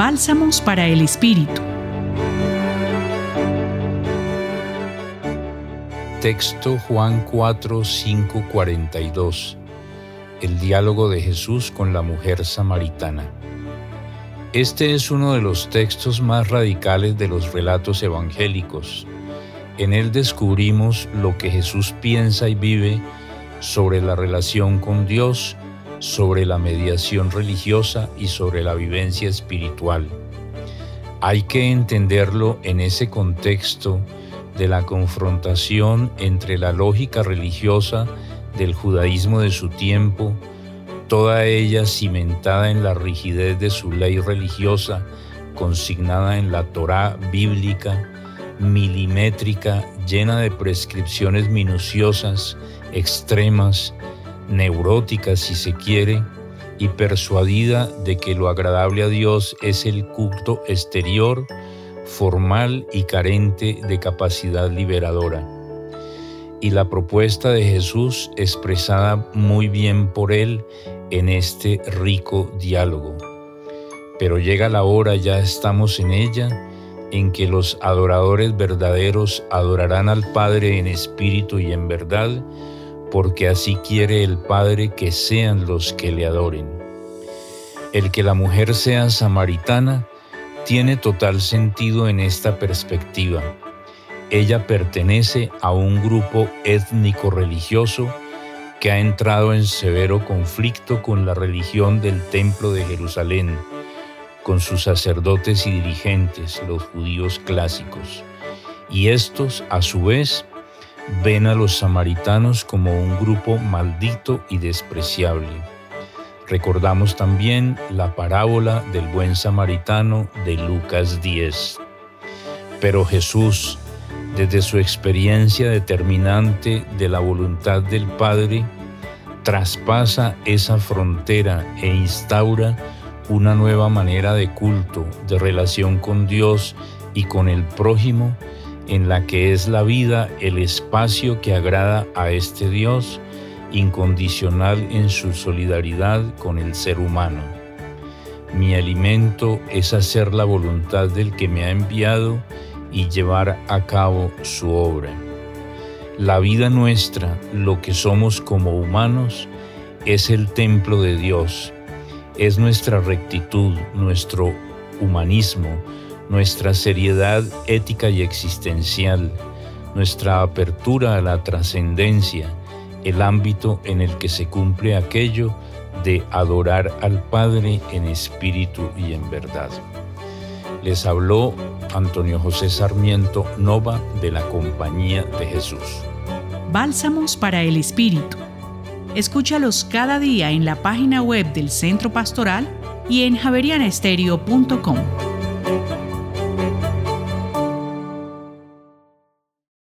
Bálsamos para el Espíritu. Texto Juan 4, 5, 42. El diálogo de Jesús con la mujer samaritana. Este es uno de los textos más radicales de los relatos evangélicos. En él descubrimos lo que Jesús piensa y vive sobre la relación con Dios, sobre la mediación religiosa y sobre la vivencia espiritual. Hay que entenderlo en ese contexto de la confrontación entre la lógica religiosa del judaísmo de su tiempo toda ella cimentada en la rigidez de su ley religiosa, consignada en la Torá bíblica, milimétrica, llena de prescripciones minuciosas, extremas, neuróticas si se quiere, y persuadida de que lo agradable a Dios es el culto exterior, formal y carente de capacidad liberadora. Y la propuesta de Jesús, expresada muy bien por él, en este rico diálogo. Pero llega la hora, ya estamos en ella, en que los adoradores verdaderos adorarán al Padre en espíritu y en verdad, porque así quiere el Padre que sean los que le adoren. El que la mujer sea samaritana tiene total sentido en esta perspectiva. Ella pertenece a un grupo étnico religioso que ha entrado en severo conflicto con la religión del Templo de Jerusalén, con sus sacerdotes y dirigentes, los judíos clásicos. Y estos, a su vez, ven a los samaritanos como un grupo maldito y despreciable. Recordamos también la parábola del buen samaritano de Lucas 10. Pero Jesús, desde su experiencia determinante de la voluntad del Padre, traspasa esa frontera e instaura una nueva manera de culto, de relación con Dios y con el prójimo, en la que es la vida el espacio que agrada a este Dios incondicional en su solidaridad con el ser humano. Mi alimento es hacer la voluntad del que me ha enviado y llevar a cabo su obra. La vida nuestra, lo que somos como humanos, es el templo de Dios, es nuestra rectitud, nuestro humanismo, nuestra seriedad ética y existencial, nuestra apertura a la trascendencia, el ámbito en el que se cumple aquello de adorar al Padre en espíritu y en verdad. Les habló Antonio José Sarmiento Nova de la Compañía de Jesús. Bálsamos para el Espíritu. Escúchalos cada día en la página web del Centro Pastoral y en javerianestereo.com.